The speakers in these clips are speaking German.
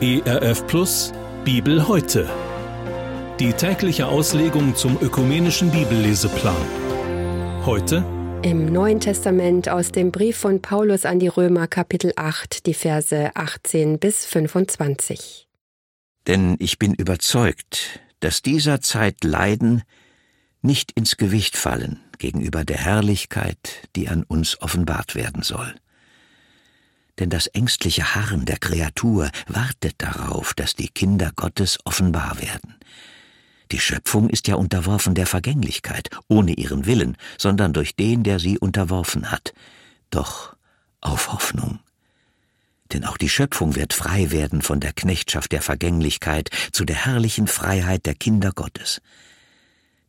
ERF Plus Bibel heute. Die tägliche Auslegung zum ökumenischen Bibelleseplan. Heute im Neuen Testament aus dem Brief von Paulus an die Römer Kapitel 8, die Verse 18 bis 25. Denn ich bin überzeugt, dass dieser Zeit Leiden nicht ins Gewicht fallen gegenüber der Herrlichkeit, die an uns offenbart werden soll. Denn das ängstliche Harren der Kreatur wartet darauf, dass die Kinder Gottes offenbar werden. Die Schöpfung ist ja unterworfen der Vergänglichkeit, ohne ihren Willen, sondern durch den, der sie unterworfen hat. Doch auf Hoffnung. Denn auch die Schöpfung wird frei werden von der Knechtschaft der Vergänglichkeit zu der herrlichen Freiheit der Kinder Gottes.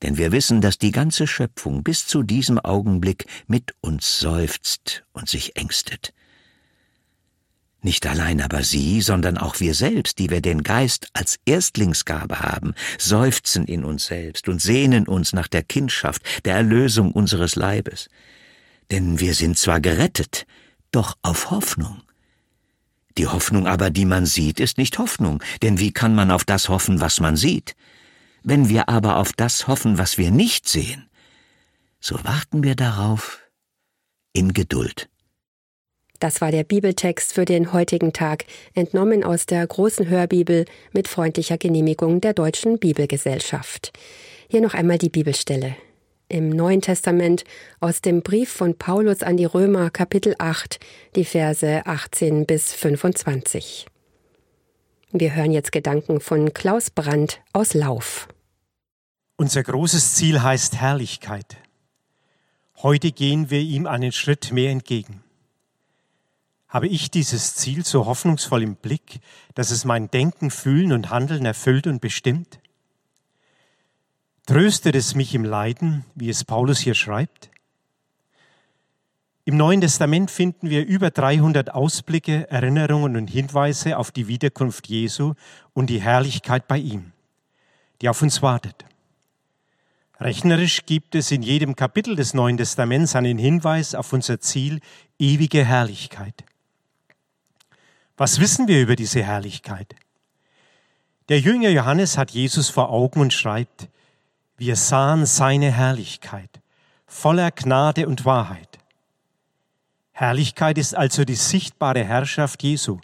Denn wir wissen, dass die ganze Schöpfung bis zu diesem Augenblick mit uns seufzt und sich ängstet. Nicht allein aber sie, sondern auch wir selbst, die wir den Geist als Erstlingsgabe haben, seufzen in uns selbst und sehnen uns nach der Kindschaft, der Erlösung unseres Leibes. Denn wir sind zwar gerettet, doch auf Hoffnung. Die Hoffnung aber, die man sieht, ist nicht Hoffnung, denn wie kann man auf das hoffen, was man sieht? Wenn wir aber auf das hoffen, was wir nicht sehen, so warten wir darauf in Geduld. Das war der Bibeltext für den heutigen Tag, entnommen aus der großen Hörbibel mit freundlicher Genehmigung der Deutschen Bibelgesellschaft. Hier noch einmal die Bibelstelle. Im Neuen Testament aus dem Brief von Paulus an die Römer Kapitel 8, die Verse 18 bis 25. Wir hören jetzt Gedanken von Klaus Brandt aus Lauf. Unser großes Ziel heißt Herrlichkeit. Heute gehen wir ihm einen Schritt mehr entgegen. Habe ich dieses Ziel so hoffnungsvoll im Blick, dass es mein Denken, Fühlen und Handeln erfüllt und bestimmt? Tröstet es mich im Leiden, wie es Paulus hier schreibt? Im Neuen Testament finden wir über 300 Ausblicke, Erinnerungen und Hinweise auf die Wiederkunft Jesu und die Herrlichkeit bei ihm, die auf uns wartet. Rechnerisch gibt es in jedem Kapitel des Neuen Testaments einen Hinweis auf unser Ziel ewige Herrlichkeit. Was wissen wir über diese Herrlichkeit? Der Jünger Johannes hat Jesus vor Augen und schreibt, wir sahen seine Herrlichkeit, voller Gnade und Wahrheit. Herrlichkeit ist also die sichtbare Herrschaft Jesu,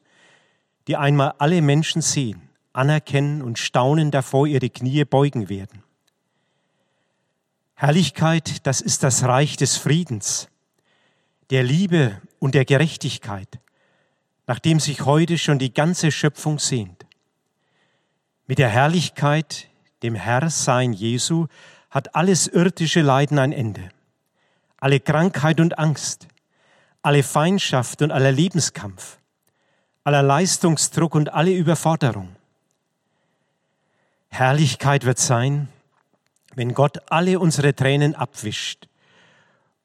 die einmal alle Menschen sehen, anerkennen und staunen davor ihre Knie beugen werden. Herrlichkeit, das ist das Reich des Friedens, der Liebe und der Gerechtigkeit, nach dem sich heute schon die ganze Schöpfung sehnt. Mit der Herrlichkeit, dem Herrsein Jesu, hat alles irdische Leiden ein Ende. Alle Krankheit und Angst, alle Feindschaft und aller Lebenskampf, aller Leistungsdruck und alle Überforderung. Herrlichkeit wird sein, wenn Gott alle unsere Tränen abwischt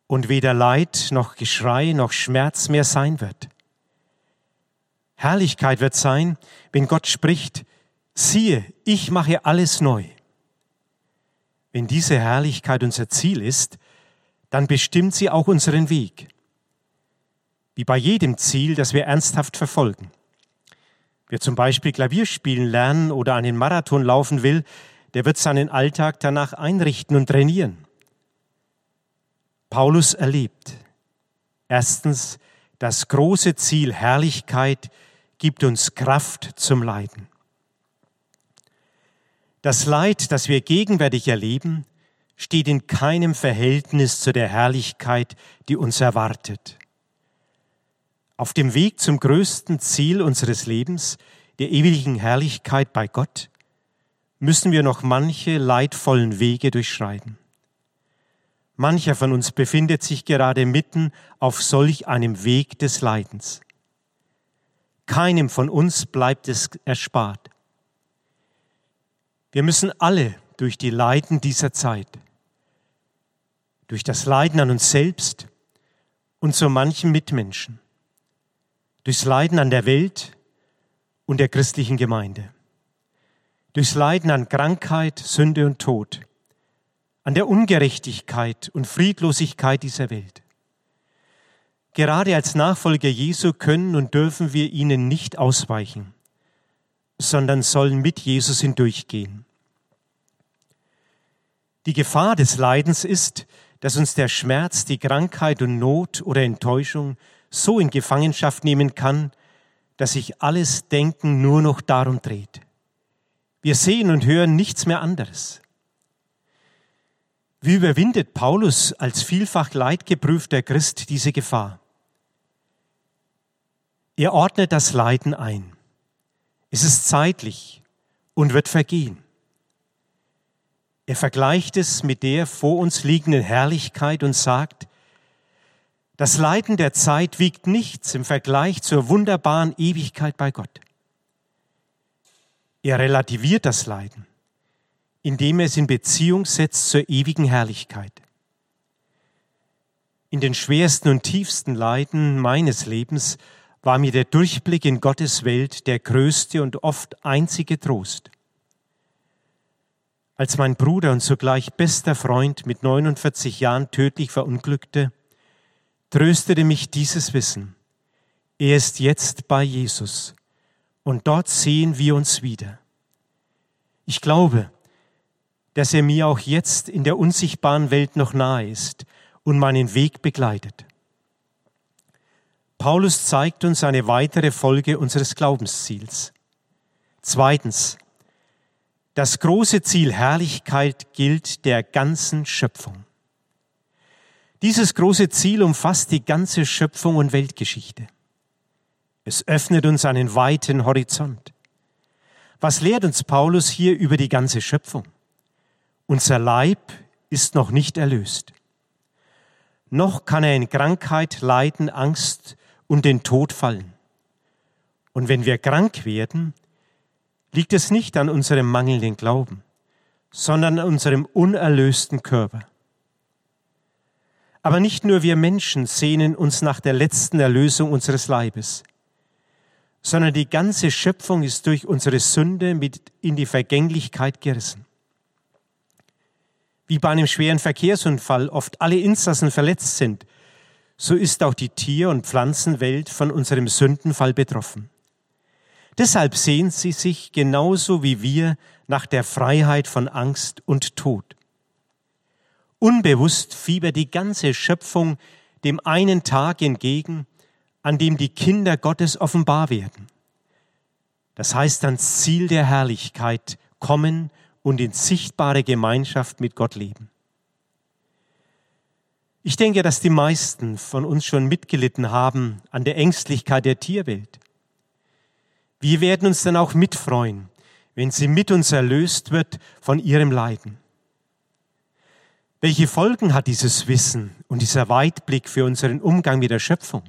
und weder Leid noch Geschrei noch Schmerz mehr sein wird. Herrlichkeit wird sein, wenn Gott spricht, siehe, ich mache alles neu. Wenn diese Herrlichkeit unser Ziel ist, dann bestimmt sie auch unseren Weg. Wie bei jedem Ziel, das wir ernsthaft verfolgen. Wer zum Beispiel Klavier spielen lernen oder einen Marathon laufen will, der wird seinen Alltag danach einrichten und trainieren. Paulus erlebt erstens das große Ziel Herrlichkeit gibt uns Kraft zum Leiden. Das Leid, das wir gegenwärtig erleben, steht in keinem Verhältnis zu der Herrlichkeit, die uns erwartet. Auf dem Weg zum größten Ziel unseres Lebens, der ewigen Herrlichkeit bei Gott, müssen wir noch manche leidvollen Wege durchschreiten. Mancher von uns befindet sich gerade mitten auf solch einem Weg des Leidens. Keinem von uns bleibt es erspart. Wir müssen alle durch die Leiden dieser Zeit, durch das Leiden an uns selbst und so manchen Mitmenschen, durchs Leiden an der Welt und der christlichen Gemeinde, durchs Leiden an Krankheit, Sünde und Tod, an der Ungerechtigkeit und Friedlosigkeit dieser Welt. Gerade als Nachfolger Jesu können und dürfen wir ihnen nicht ausweichen, sondern sollen mit Jesus hindurchgehen. Die Gefahr des Leidens ist, dass uns der Schmerz, die Krankheit und Not oder Enttäuschung so in Gefangenschaft nehmen kann, dass sich alles Denken nur noch darum dreht. Wir sehen und hören nichts mehr anderes. Wie überwindet Paulus als vielfach leidgeprüfter Christ diese Gefahr? Er ordnet das Leiden ein. Es ist zeitlich und wird vergehen. Er vergleicht es mit der vor uns liegenden Herrlichkeit und sagt, das Leiden der Zeit wiegt nichts im Vergleich zur wunderbaren Ewigkeit bei Gott. Er relativiert das Leiden, indem er es in Beziehung setzt zur ewigen Herrlichkeit. In den schwersten und tiefsten Leiden meines Lebens war mir der Durchblick in Gottes Welt der größte und oft einzige Trost. Als mein Bruder und zugleich bester Freund mit 49 Jahren tödlich verunglückte, tröstete mich dieses Wissen. Er ist jetzt bei Jesus und dort sehen wir uns wieder. Ich glaube, dass er mir auch jetzt in der unsichtbaren Welt noch nahe ist und meinen Weg begleitet. Paulus zeigt uns eine weitere Folge unseres Glaubensziels. Zweitens, das große Ziel Herrlichkeit gilt der ganzen Schöpfung. Dieses große Ziel umfasst die ganze Schöpfung und Weltgeschichte. Es öffnet uns einen weiten Horizont. Was lehrt uns Paulus hier über die ganze Schöpfung? Unser Leib ist noch nicht erlöst. Noch kann er in Krankheit, Leiden, Angst und den Tod fallen. Und wenn wir krank werden, liegt es nicht an unserem mangelnden Glauben, sondern an unserem unerlösten Körper. Aber nicht nur wir Menschen sehnen uns nach der letzten Erlösung unseres Leibes, sondern die ganze Schöpfung ist durch unsere Sünde mit in die Vergänglichkeit gerissen. Wie bei einem schweren Verkehrsunfall oft alle Insassen verletzt sind so ist auch die Tier- und Pflanzenwelt von unserem Sündenfall betroffen. Deshalb sehnt sie sich genauso wie wir nach der Freiheit von Angst und Tod. Unbewusst fiebert die ganze Schöpfung dem einen Tag entgegen, an dem die Kinder Gottes offenbar werden. Das heißt ans Ziel der Herrlichkeit kommen und in sichtbare Gemeinschaft mit Gott leben. Ich denke, dass die meisten von uns schon mitgelitten haben an der Ängstlichkeit der Tierwelt. Wir werden uns dann auch mitfreuen, wenn sie mit uns erlöst wird von ihrem Leiden. Welche Folgen hat dieses Wissen und dieser Weitblick für unseren Umgang mit der Schöpfung?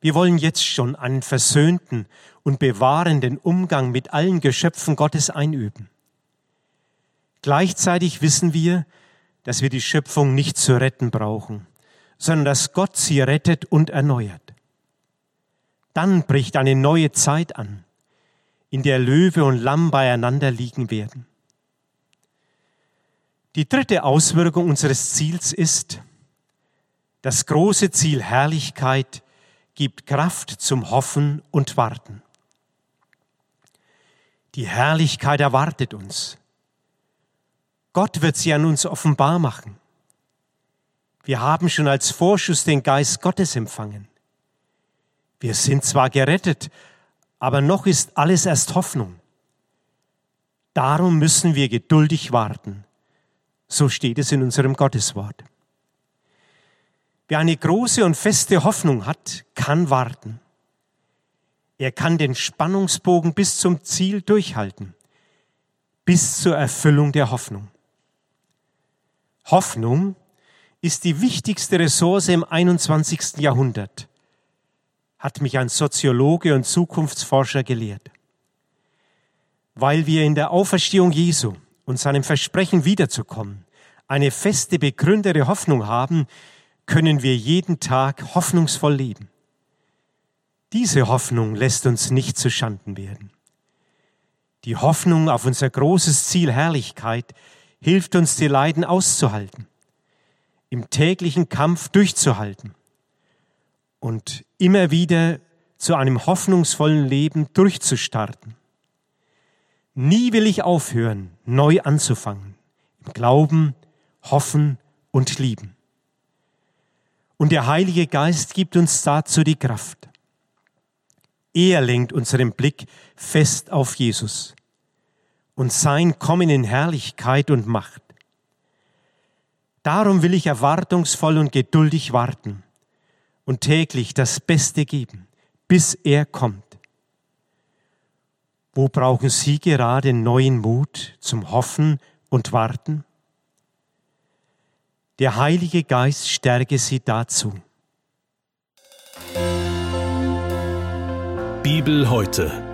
Wir wollen jetzt schon einen versöhnten und bewahrenden Umgang mit allen Geschöpfen Gottes einüben. Gleichzeitig wissen wir, dass wir die Schöpfung nicht zu retten brauchen, sondern dass Gott sie rettet und erneuert. Dann bricht eine neue Zeit an, in der Löwe und Lamm beieinander liegen werden. Die dritte Auswirkung unseres Ziels ist, das große Ziel Herrlichkeit gibt Kraft zum Hoffen und Warten. Die Herrlichkeit erwartet uns. Gott wird sie an uns offenbar machen. Wir haben schon als Vorschuss den Geist Gottes empfangen. Wir sind zwar gerettet, aber noch ist alles erst Hoffnung. Darum müssen wir geduldig warten. So steht es in unserem Gotteswort. Wer eine große und feste Hoffnung hat, kann warten. Er kann den Spannungsbogen bis zum Ziel durchhalten, bis zur Erfüllung der Hoffnung. Hoffnung ist die wichtigste Ressource im 21. Jahrhundert, hat mich ein Soziologe und Zukunftsforscher gelehrt. Weil wir in der Auferstehung Jesu und seinem Versprechen wiederzukommen eine feste begründete Hoffnung haben, können wir jeden Tag hoffnungsvoll leben. Diese Hoffnung lässt uns nicht zu Schanden werden. Die Hoffnung auf unser großes Ziel Herrlichkeit hilft uns, die Leiden auszuhalten, im täglichen Kampf durchzuhalten. und immer wieder zu einem hoffnungsvollen Leben durchzustarten. Nie will ich aufhören, neu anzufangen, im Glauben, Hoffen und Lieben. Und der Heilige Geist gibt uns dazu die Kraft. Er lenkt unseren Blick fest auf Jesus und sein Kommen in Herrlichkeit und Macht. Darum will ich erwartungsvoll und geduldig warten und täglich das Beste geben, bis er kommt. Wo brauchen Sie gerade neuen Mut zum Hoffen und Warten? Der Heilige Geist stärke Sie dazu. Bibel heute.